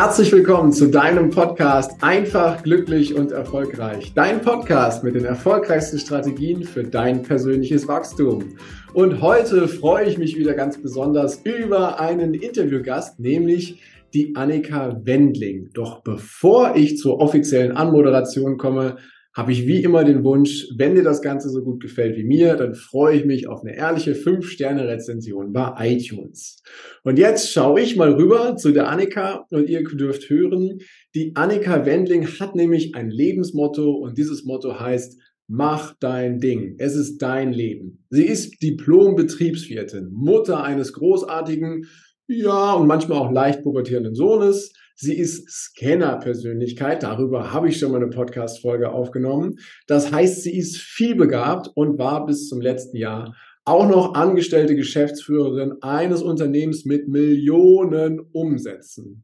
Herzlich willkommen zu deinem Podcast Einfach, glücklich und erfolgreich. Dein Podcast mit den erfolgreichsten Strategien für dein persönliches Wachstum. Und heute freue ich mich wieder ganz besonders über einen Interviewgast, nämlich die Annika Wendling. Doch bevor ich zur offiziellen Anmoderation komme, habe ich wie immer den Wunsch, wenn dir das Ganze so gut gefällt wie mir, dann freue ich mich auf eine ehrliche 5-Sterne-Rezension bei iTunes. Und jetzt schaue ich mal rüber zu der Annika und ihr dürft hören, die Annika Wendling hat nämlich ein Lebensmotto und dieses Motto heißt, Mach dein Ding. Es ist dein Leben. Sie ist Diplom-Betriebswirtin, Mutter eines großartigen, ja, und manchmal auch leicht pubertierenden Sohnes. Sie ist Scanner-Persönlichkeit. Darüber habe ich schon mal eine Podcast-Folge aufgenommen. Das heißt, sie ist vielbegabt und war bis zum letzten Jahr auch noch angestellte Geschäftsführerin eines Unternehmens mit Millionen Umsätzen.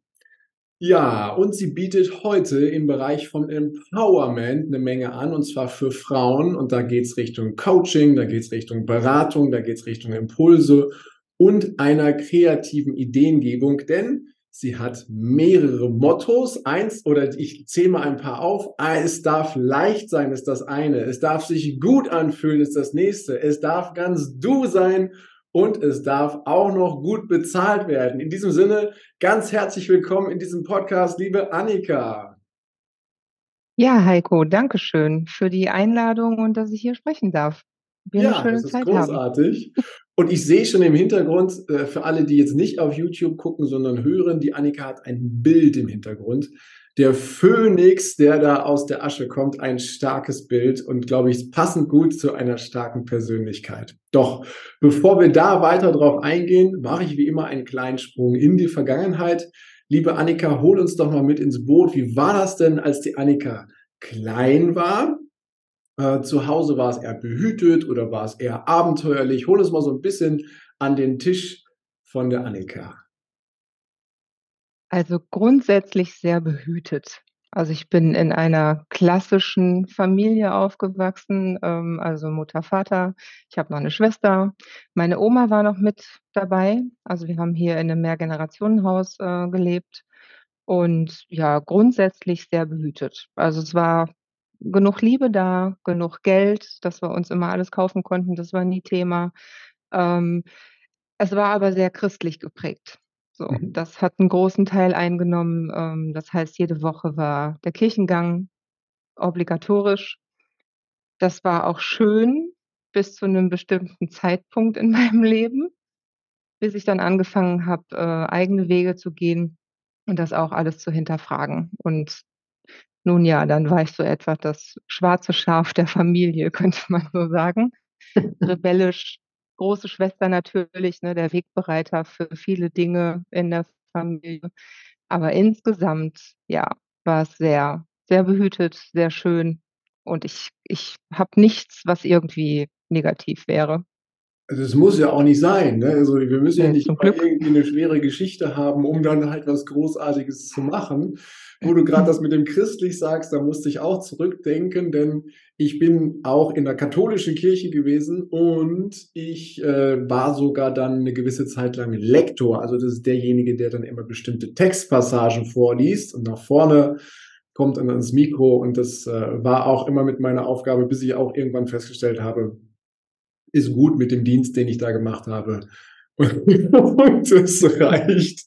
Ja, und sie bietet heute im Bereich von Empowerment eine Menge an, und zwar für Frauen. Und da geht es Richtung Coaching, da geht es Richtung Beratung, da geht es Richtung Impulse und einer kreativen Ideengebung. Denn Sie hat mehrere Mottos. Eins, oder ich zähle mal ein paar auf. Ah, es darf leicht sein, ist das eine. Es darf sich gut anfühlen, ist das nächste. Es darf ganz du sein und es darf auch noch gut bezahlt werden. In diesem Sinne, ganz herzlich willkommen in diesem Podcast, liebe Annika. Ja, Heiko, danke schön für die Einladung und dass ich hier sprechen darf. Wir ja, das ist großartig. Haben. Und ich sehe schon im Hintergrund, äh, für alle, die jetzt nicht auf YouTube gucken, sondern hören, die Annika hat ein Bild im Hintergrund. Der Phönix, der da aus der Asche kommt, ein starkes Bild und glaube ich passend gut zu einer starken Persönlichkeit. Doch bevor wir da weiter drauf eingehen, mache ich wie immer einen kleinen Sprung in die Vergangenheit. Liebe Annika, hol uns doch mal mit ins Boot. Wie war das denn, als die Annika klein war? Äh, zu Hause war es eher behütet oder war es eher abenteuerlich? Hol uns mal so ein bisschen an den Tisch von der Annika. Also grundsätzlich sehr behütet. Also ich bin in einer klassischen Familie aufgewachsen, ähm, also Mutter, Vater. Ich habe noch eine Schwester. Meine Oma war noch mit dabei. Also wir haben hier in einem Mehrgenerationenhaus äh, gelebt und ja, grundsätzlich sehr behütet. Also es war genug Liebe da, genug Geld, dass wir uns immer alles kaufen konnten, das war nie Thema. Ähm, es war aber sehr christlich geprägt. So, mhm. das hat einen großen Teil eingenommen. Ähm, das heißt, jede Woche war der Kirchengang obligatorisch. Das war auch schön bis zu einem bestimmten Zeitpunkt in meinem Leben, bis ich dann angefangen habe, äh, eigene Wege zu gehen und das auch alles zu hinterfragen. Und nun ja, dann war ich so etwa das schwarze Schaf der Familie, könnte man so sagen. Rebellisch, große Schwester natürlich, ne, der Wegbereiter für viele Dinge in der Familie. Aber insgesamt, ja, war es sehr, sehr behütet, sehr schön. Und ich, ich habe nichts, was irgendwie negativ wäre. Also es muss ja auch nicht sein. Ne? Also wir müssen ja, ja nicht irgendwie eine schwere Geschichte haben, um dann halt was Großartiges zu machen. Wo du gerade das mit dem christlich sagst, da musste ich auch zurückdenken, denn ich bin auch in der katholischen Kirche gewesen und ich äh, war sogar dann eine gewisse Zeit lang Lektor. Also das ist derjenige, der dann immer bestimmte Textpassagen vorliest und nach vorne kommt dann ans Mikro und das äh, war auch immer mit meiner Aufgabe, bis ich auch irgendwann festgestellt habe, ist gut mit dem Dienst, den ich da gemacht habe. Und das reicht.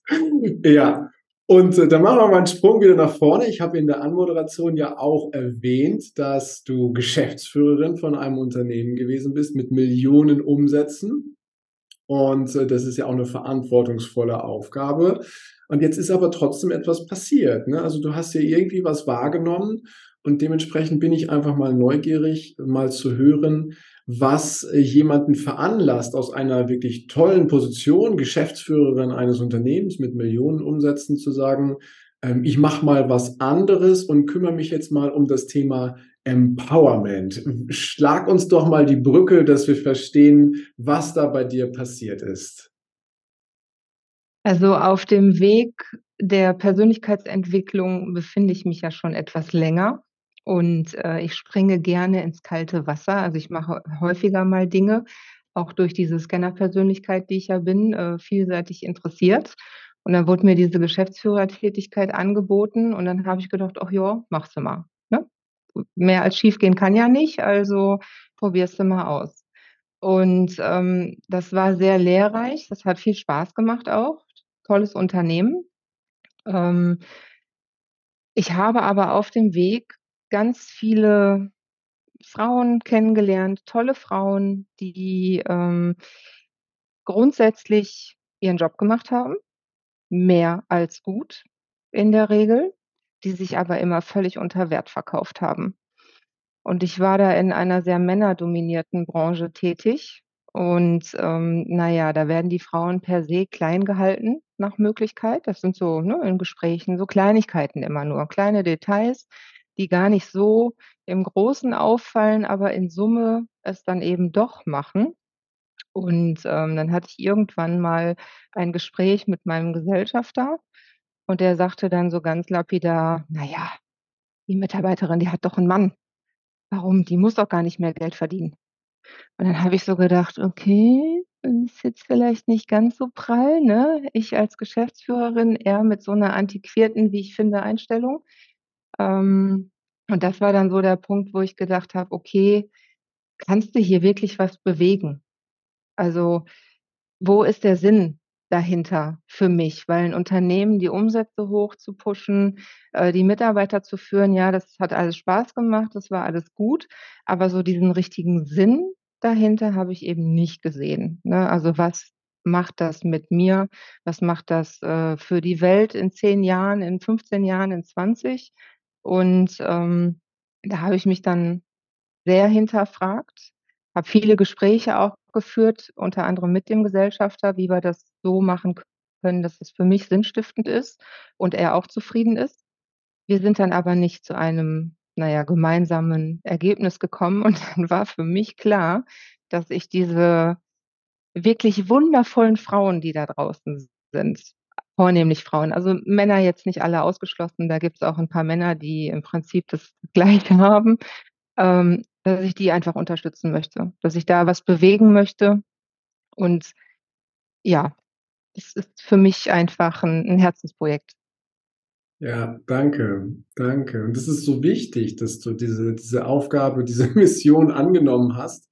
Ja. Und äh, dann machen wir mal einen Sprung wieder nach vorne. Ich habe in der Anmoderation ja auch erwähnt, dass du Geschäftsführerin von einem Unternehmen gewesen bist mit Millionen Umsätzen. Und äh, das ist ja auch eine verantwortungsvolle Aufgabe. Und jetzt ist aber trotzdem etwas passiert. Ne? Also du hast ja irgendwie was wahrgenommen und dementsprechend bin ich einfach mal neugierig, mal zu hören, was äh, jemanden veranlasst, aus einer wirklich tollen Position, Geschäftsführerin eines Unternehmens mit Millionen Umsätzen zu sagen, ähm, ich mache mal was anderes und kümmere mich jetzt mal um das Thema Empowerment. Schlag uns doch mal die Brücke, dass wir verstehen, was da bei dir passiert ist. Also auf dem Weg der Persönlichkeitsentwicklung befinde ich mich ja schon etwas länger. Und äh, ich springe gerne ins kalte Wasser. Also ich mache häufiger mal Dinge, auch durch diese Scanner-Persönlichkeit, die ich ja bin, äh, vielseitig interessiert. Und dann wurde mir diese Geschäftsführertätigkeit angeboten und dann habe ich gedacht: „Ach ja, machst du mal“, ne? Mehr als schiefgehen kann ja nicht, also probierst du mal aus. Und, ähm, das war sehr lehrreich. Das hat viel Spaß gemacht auch. Tolles Unternehmen. Ähm ich habe aber auf dem Weg ganz viele Frauen kennengelernt, tolle Frauen, die, ähm grundsätzlich ihren Job gemacht haben, mehr als gut in der Regel, die sich aber immer völlig unter Wert verkauft haben. Und ich war da in einer sehr männerdominierten Branche tätig und, ähm, na ja, da werden die Frauen per se klein gehalten nach Möglichkeit. Das sind so, ne, in Gesprächen so Kleinigkeiten immer nur, kleine Details, die gar nicht so im Großen auffallen, aber in Summe es dann eben doch machen. Und, ähm, dann hatte ich irgendwann mal ein Gespräch mit meinem Gesellschafter und der sagte dann so ganz lapidar: „Na ja, die Mitarbeiterin, die hat doch 'n Mann. Warum? Die muss doch gar nicht mehr Geld verdienen.“ Und dann habe ich so gedacht: „Okay, ist jetzt vielleicht nicht ganz so prall, ne? Ich als Geschäftsführerin eher mit so 'ner antiquierten, wie ich finde, Einstellung.“ Ähm, und das war dann so der Punkt, wo ich gedacht habe: „Okay, kannst du hier wirklich was bewegen?“ Also, wo ist der Sinn dahinter für mich? Weil 'n Unternehmen die Umsätze hoch zu pushen, äh, die Mitarbeiter zu führen, ja, das hat alles Spaß gemacht, das war alles gut, aber so diesen richtigen Sinn dahinter habe ich eben nicht gesehen, ne? Also, was macht das mit mir? Was macht das, äh, für die Welt in 10 Jahren, in 15 Jahren, in 20? Und, ähm, da habe ich mich dann sehr hinterfragt, habe viele Gespräche auch geführt, unter anderem mit dem Gesellschafter, wie wir das so machen können, dass es für mich sinnstiftend ist und er auch zufrieden ist. Wir sind dann aber nicht zu einem, na ja, gemeinsamen Ergebnis gekommen und dann war für mich klar, dass ich diese wirklich wundervollen Frauen, die da draußen sind vornehmlich Frauen, also Männer jetzt nicht alle ausgeschlossen, da gibt's auch 'n paar Männer, die im Prinzip das Gleiche haben, ähm, dass ich die einfach unterstützen möchte, dass ich da was bewegen möchte. Und ja, es ist für mich einfach 'n 'n Herzensprojekt. Ja, danke, danke. Und das ist so wichtig, dass du diese diese Aufgabe, diese Mission angenommen hast,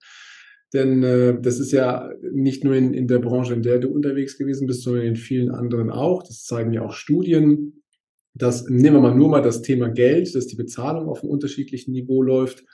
denn, äh, das ist ja nicht nur in in der Branche, in der du unterwegs gewesen bist, sondern in vielen anderen auch. Das zeigen ja auch Studien, dass nehmen wir mal nur mal das Thema Geld, dass die Bezahlung auf 'nem unterschiedlichen Niveau läuft,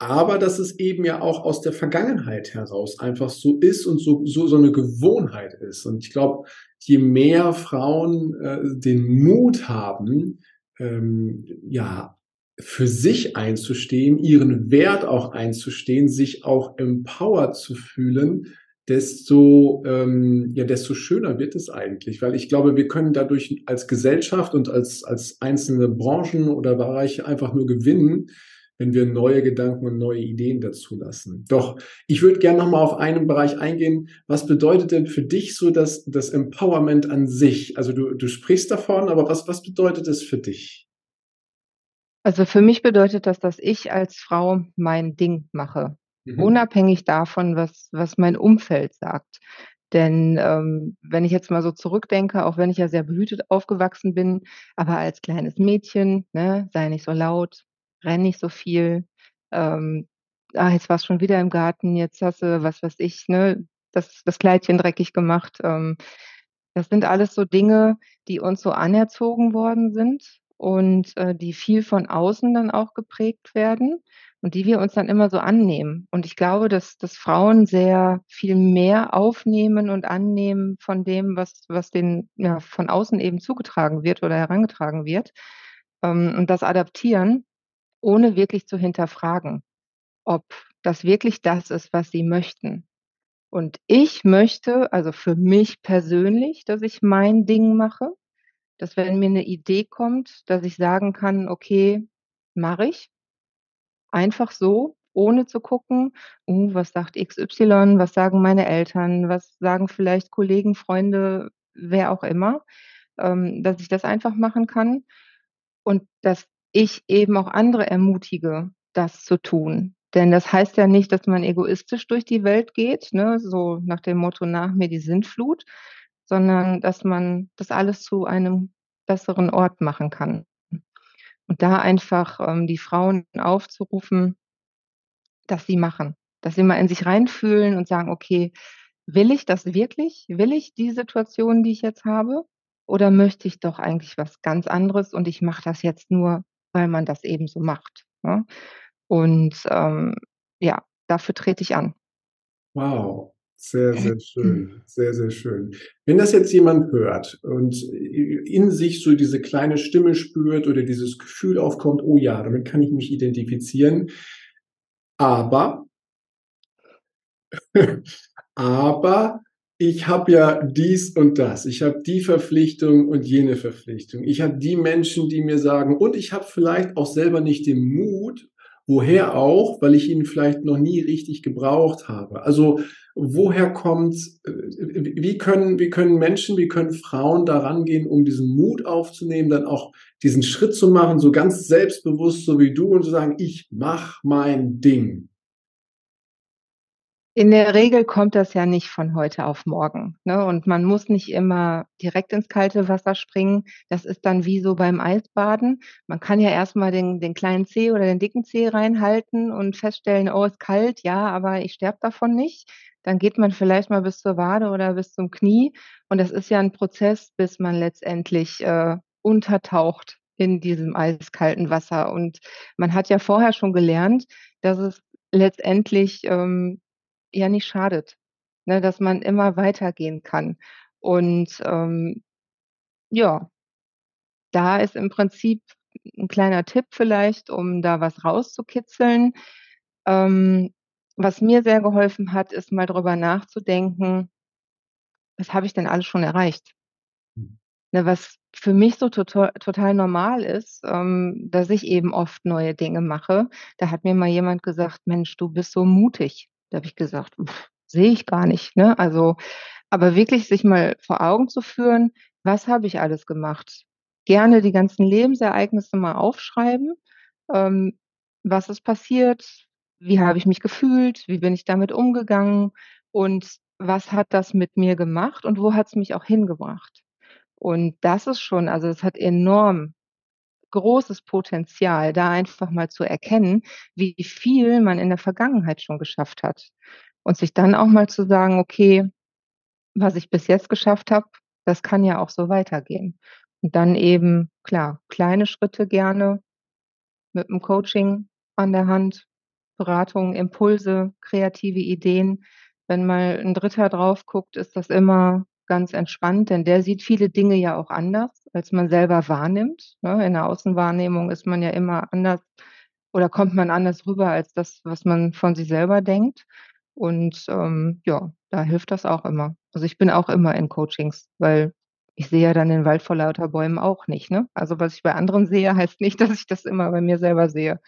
aber dass es eben ja auch aus der Vergangenheit heraus einfach so ist und so so so 'ne Gewohnheit ist. Und ich glaube, je mehr Frauen, äh, den Mut haben, ähm, ja, für sich einzustehen, ihren Wert auch einzustehen, sich auch empowered zu fühlen, desto, ähm, ja, desto schöner wird es eigentlich. Weil ich glaube, wir können dadurch als Gesellschaft und als als einzelne Branchen oder Bereiche einfach nur gewinnen, wenn wir neue Gedanken und neue Ideen dazulassen. Doch ich würde gern noch mal auf einen Bereich eingehen. Was bedeutet denn für dich so das das Empowerment an sich? Also, du du sprichst davon, aber was was bedeutet es für dich? Also, für mich bedeutet das, dass ich als Frau mein Ding mache, Mhm. unabhängig davon, was was mein Umfeld sagt. Denn, ähm, wenn ich jetzt mal so zurückdenke, auch wenn ich ja sehr behütet aufgewachsen bin, aber als kleines Mädchen, ne, sei nicht so laut, renn nicht so viel, ähm, ah, jetzt warst schon wieder im Garten, jetzt hast du, was weiß ich, ne, das das Kleidchen dreckig gemacht. Ähm, das sind alles so Dinge, die uns so anerzogen worden sind und, äh, die viel von außen dann auch geprägt werden und die wir uns dann immer so annehmen. Und ich glaube, dass dass Frauen sehr viel mehr aufnehmen und annehmen von dem, was was denen, ja, von außen eben zugetragen wird oder herangetragen wird, ähm, und das adaptieren, ohne wirklich zu hinterfragen, ob das wirklich das ist, was sie möchten. Und ich möchte, also für mich persönlich, dass ich mein Ding mache, dass wenn mir 'ne Idee kommt, dass ich sagen kann: „Okay, mache ich.“ Einfach so, ohne zu gucken: „Oh, was sagt XY? Was sagen meine Eltern? Was sagen vielleicht Kollegen, Freunde, wer auch immer?“ Ähm, dass ich das einfach machen kann und dass ich eben auch andere ermutige, das zu tun. Denn das heißt ja nicht, dass man egoistisch durch die Welt geht, ne, so nach dem Motto: „Nach mir die Sintflut“, sondern dass man das alles zu einem besseren Ort machen kann. Und da einfach, ähm, die Frauen aufzurufen dass sie machen, dass sie mal in sich reinfühlen und sagen: „Okay, will ich das wirklich? Will ich die Situation, die ich jetzt habe? Oder möchte ich doch eigentlich was ganz anderes und ich mache das jetzt nur, weil man das eben so macht“, ne? Und, ähm, ja, dafür trete ich an. Wow, sehr, sehr schön, sehr, sehr schön. Wenn das jetzt jemand hört und in sich so diese kleine Stimme spürt oder dieses Gefühl aufkommt: „Oh ja, damit kann ich mich identifizieren.“ aber aber ich habe ja dies und das. Ich habe die Verpflichtung und jene Verpflichtung. Ich habe die Menschen, die mir sagen und ich habe vielleicht auch selber nicht den Mut, woher auch, weil ich ihn vielleicht noch nie richtig gebraucht habe. Also, woher kommt's äh, wie können wie können Menschen, wie können Frauen da rangehen, um diesen Mut aufzunehmen, dann auch diesen Schritt zu machen, so ganz selbstbewusst, so wie du und zu sagen: „Ich mache mein Ding.“ In der Regel kommt das ja nicht von heute auf morgen, ne? Und man muss nicht immer direkt ins kalte Wasser springen. Das ist dann wie so beim Eisbaden. Man kann ja erst mal den den kleinen Zeh oder den dicken Zeh reinhalten und feststellen: „Oh, ist kalt, ja, aber ich sterbe davon nicht.“ Dann geht man vielleicht mal bis zur Wade oder bis zum Knie. Und das ist ja 'n Prozess, bis man letztendlich, äh, untertaucht in diesem eiskalten Wasser. Und man hat ja vorher schon gelernt, dass es letztendlich, ähm, ja nicht schadet, ne, dass man immer weitergehen kann. Und, ähm, ja da ist im Prinzip 'n kleiner Tipp vielleicht, um da was rauszukitzeln. Ähm, was mir sehr geholfen hat, ist mal drüber nachzudenken was habe ich denn alles schon erreicht? Mhm. Ne, was für mich so toto total normal ist, ähm, dass ich eben oft neue Dinge mache. Da hat mir mal jemand gesagt: „Mensch, du bist so mutig.“ Da habe ich gesagt: „Sehe ich gar nicht“, ne? Also aber wirklich sich mal vor Augen zu führen: „Was habe ich alles gemacht?“ Gerne die ganzen Lebensereignisse mal aufschreiben. Ähm, was ist passiert? Wie habe ich mich gefühlt? Wie bin ich damit umgegangen? Und was hat das mit mir gemacht und wo hat's mich auch hingebracht? Und das ist schon also, es hat enorm großes Potenzial, da einfach mal zu erkennen, wie viel man in der Vergangenheit schon geschafft hat. Und sich dann auch mal zu sagen: „Okay, was ich bis jetzt geschafft habe, das kann ja auch so weitergehen.“ Und dann eben, klar, kleine Schritte gerne mit 'm Coaching an der Hand, Beratung, Impulse, kreative Ideen. Wenn mal 'n Dritter drauf guckt, ist das immer ganz entspannt, denn der sieht viele Dinge ja auch anders, als man selber wahrnimmt, ne? In der Außenwahrnehmung ist man ja immer anders oder kommt man anders rüber als das, was man von sich selber denkt. Und, ähm, ja, da hilft das auch immer. Also, ich bin auch immer in Coachings, weil ich sehe ja dann den Wald vor lauter Bäumen auch nicht, ne? Also, was ich bei anderen sehe, heißt nicht, dass ich das immer bei mir selber sehe.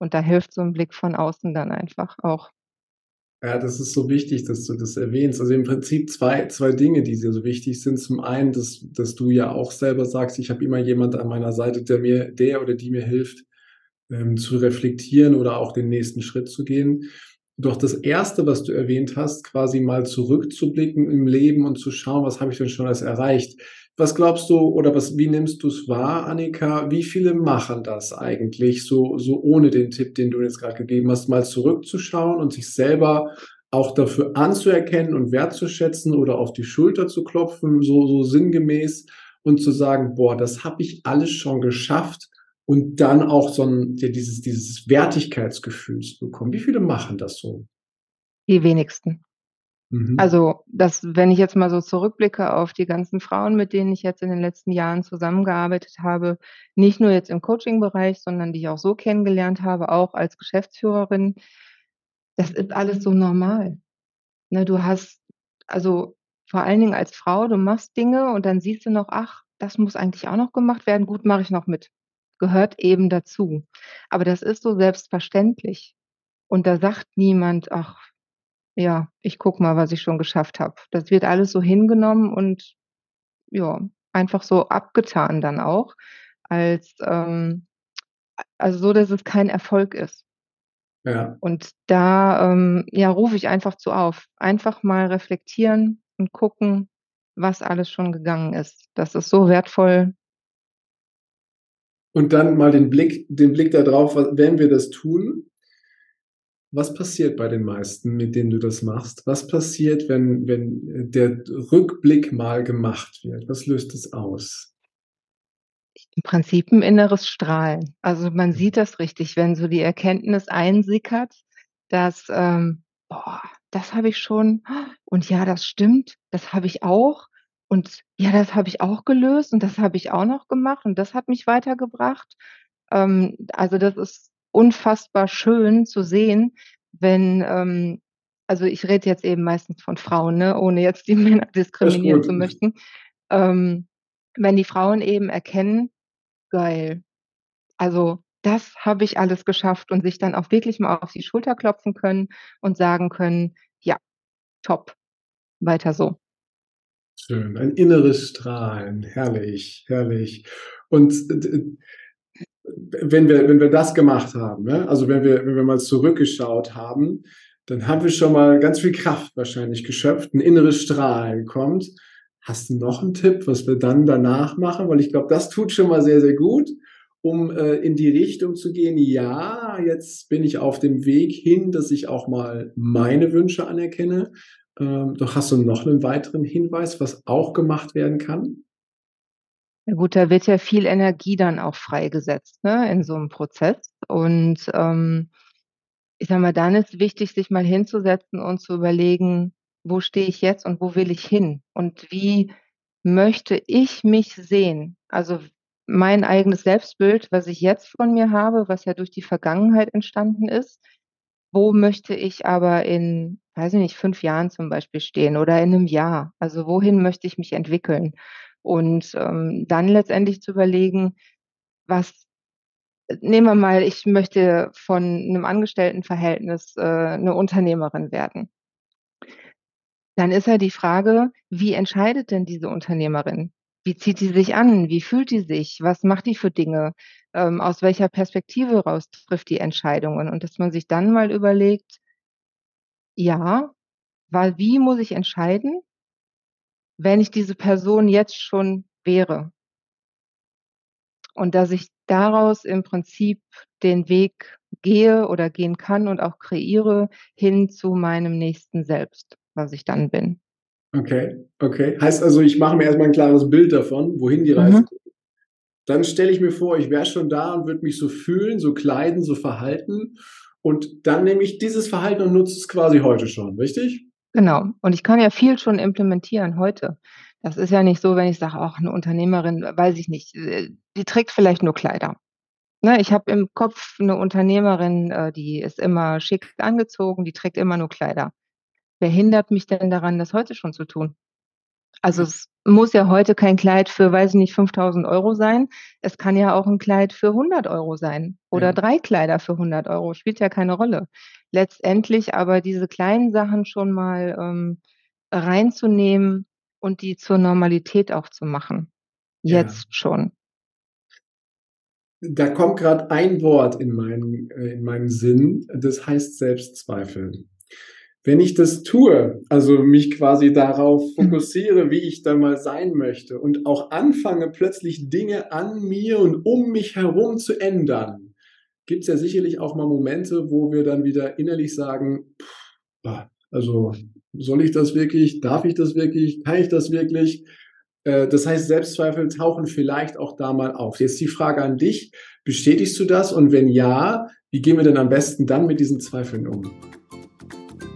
Und da hilft so 'n Blick von außen dann einfach auch. Ja, das ist so wichtig, dass du das erwähnst. Also, im Prinzip zwei zwei Dinge, die dir so wichtig sind. Zum einen, dass dass du ja auch selber sagst: „Ich habe immer jemand an meiner Seite, der mir der oder die mir hilft, ähm, zu reflektieren oder auch den nächsten Schritt zu gehen.“ Doch das 1., was du erwähnt hast, quasi mal zurückzublicken im Leben und zu schauen: „Was habe ich denn schon alles erreicht?“ Was glaubst du oder was wie nimmst du's wahr, Annika? Wie viele machen das eigentlich so so ohne den Tipp, den du jetzt grad gegeben hast, mal zurückzuschauen und sich selber auch dafür anzuerkennen und wertzuschätzen oder auf die Schulter zu klopfen, so so sinngemäß und zu sagen: „Boah, das habe ich alles schon geschafft.“ Und dann auch so 'n ja, dieses dieses Wertigkeitsgefühl zu bekommen. Wie viele machen das so? Die wenigsten. Mhm. Also, das wenn ich jetzt mal so zurückblicke auf die ganzen Frauen, mit denen ich jetzt in den letzten Jahren zusammengearbeitet habe, nicht nur jetzt im Coaching-Bereich, sondern die ich auch so kennengelernt habe, auch als Geschäftsführerin. Das ist alles so normal, ne? Du hast also, vor allen Dingen als Frau, du machst Dinge und dann siehst du noch: „Ach, das muss eigentlich auch noch gemacht werden. Gut, mache ich noch mit.“ Gehört eben dazu. Aber das ist so selbstverständlich. Und da sagt niemand: „Ach, ja, ich gucke mal, was ich schon geschafft habe.“ Das wird alles so hingenommen und, ja, einfach so abgetan dann auch als, ähm also, so, dass es kein Erfolg ist. Ja. Und da, ähm, ja, rufe ich einfach zu auf. Einfach mal reflektieren und gucken was alles schon gegangen ist. Das ist so wertvoll. Und dann mal den Blick, den Blick darauf, wenn wir das tun, was passiert bei den meisten, mit denen du das machst? Was passiert, wenn, wenn der Rückblick mal gemacht wird? Was löst es aus? Im Prinzip ein inneres Strahlen. Also man sieht das richtig, wenn so die Erkenntnis einsickert, dass, ähm, boah, das habe ich schon und ja, das stimmt, das habe ich auch und ja, das habe ich auch gelöst und das habe ich auch noch gemacht und das hat mich weitergebracht. Ähm, also das ist unfassbar schön zu sehen, wenn, ähm, also ich rede jetzt eben meistens von Frauen, ne, ohne jetzt die Männer diskriminieren zu möchten. Ähm, wenn die Frauen eben erkennen, geil, also das habe ich alles geschafft und sich dann auch wirklich mal auf die Schulter klopfen können und sagen können, ja, top, weiter so. Schön, ein inneres Strahlen, herrlich, herrlich. Und wenn wir, wenn wir das gemacht haben, ne? also wenn wir, wenn wir mal zurückgeschaut haben, dann haben wir schon mal ganz viel Kraft wahrscheinlich geschöpft, ein inneres Strahlen kommt. Hast du noch einen Tipp, was wir dann danach machen? Weil ich glaube, das tut schon mal sehr, sehr gut, um äh, in die Richtung zu gehen. Ja, jetzt bin ich auf dem Weg hin, dass ich auch mal meine Wünsche anerkenne. Ähm, doch hast du noch einen weiteren Hinweis, was auch gemacht werden kann? Ja gut, da wird ja viel Energie dann auch freigesetzt, ne, in so einem Prozess. Und, ähm, ich sage mal, dann ist wichtig, sich mal hinzusetzen und zu überlegen: „Wo stehe ich jetzt und wo will ich hin? Und wie möchte ich mich sehen?“ Also, mein eigenes Selbstbild, was ich jetzt von mir habe, was ja durch die Vergangenheit entstanden ist. Wo möchte ich aber in, weiß ich nicht, 5 Jahren zum Beispiel stehen oder in einem Jahr? Also, wohin möchte ich mich entwickeln? Und, ähm, dann letztendlich zu überlegen, was äh, nehmen wir mal, ich möchte von einem Angestelltenverhältnis, äh, 'ne Unternehmerin werden. Dann ist ja die Frage, wie entscheidet denn diese Unternehmerin? Wie zieht die sich an? Wie fühlt die sich? Was macht die für Dinge? Ähm, aus welcher Perspektive raus trifft die Entscheidungen? Und dass man sich dann mal überlegt ja, weil wie muss ich entscheiden wenn ich diese Person jetzt schon wäre. Und dass ich daraus im Prinzip den Weg gehe oder gehen kann und auch kreiere hin zu meinem nächsten Selbst, was ich dann bin. Okay, okay. Heißt also, ich mache mir erstmal ein klares Bild davon, wohin die Reise mhm. geht. Dann stelle ich mir vor, ich wäre schon da und würde mich so fühlen, so kleiden, so verhalten. Und dann nehme ich dieses Verhalten und nutze es quasi heute schon, richtig? Genau. Und ich kann ja viel schon implementieren heute. Das ist ja nicht so, wenn ich sage: „Ach, 'ne Unternehmerin, weiß ich nicht, äh, die trägt vielleicht nur Kleider.“ Ne, ich habe im Kopf 'ne Unternehmerin, äh, die ist immer schick angezogen, die trägt immer nur Kleider. Wer hindert mich denn daran, das heute schon zu tun? Also, es muss ja heute kein Kleid für, weiß ich nicht, 5.000 Euro sein. Es kann ja auch 'n Kleid für 100 Euro sein oder Ja. 3 Kleider für 100 Euro, spielt ja keine Rolle. Letztendlich aber diese kleinen Sachen schon mal, ähm, reinzunehmen und die zur Normalität auch zu machen. Ja. Jetzt schon. Da kommt grad ein Wort in meinen äh, in meinen Sinn, das heißt Selbstzweifel. Wenn ich das tue, also mich quasi darauf mhm. fokussiere, wie ich dann mal sein möchte und auch anfange, plötzlich Dinge an mir und um mich herum zu ändern, gibt es ja sicherlich auch mal Momente, wo wir dann wieder innerlich sagen, pff, also soll ich das wirklich, darf ich das wirklich, kann ich das wirklich? Äh, das heißt, Selbstzweifel tauchen vielleicht auch da mal auf. Jetzt die Frage an dich, bestätigst du das? Und wenn ja, wie gehen wir denn am besten dann mit diesen Zweifeln um?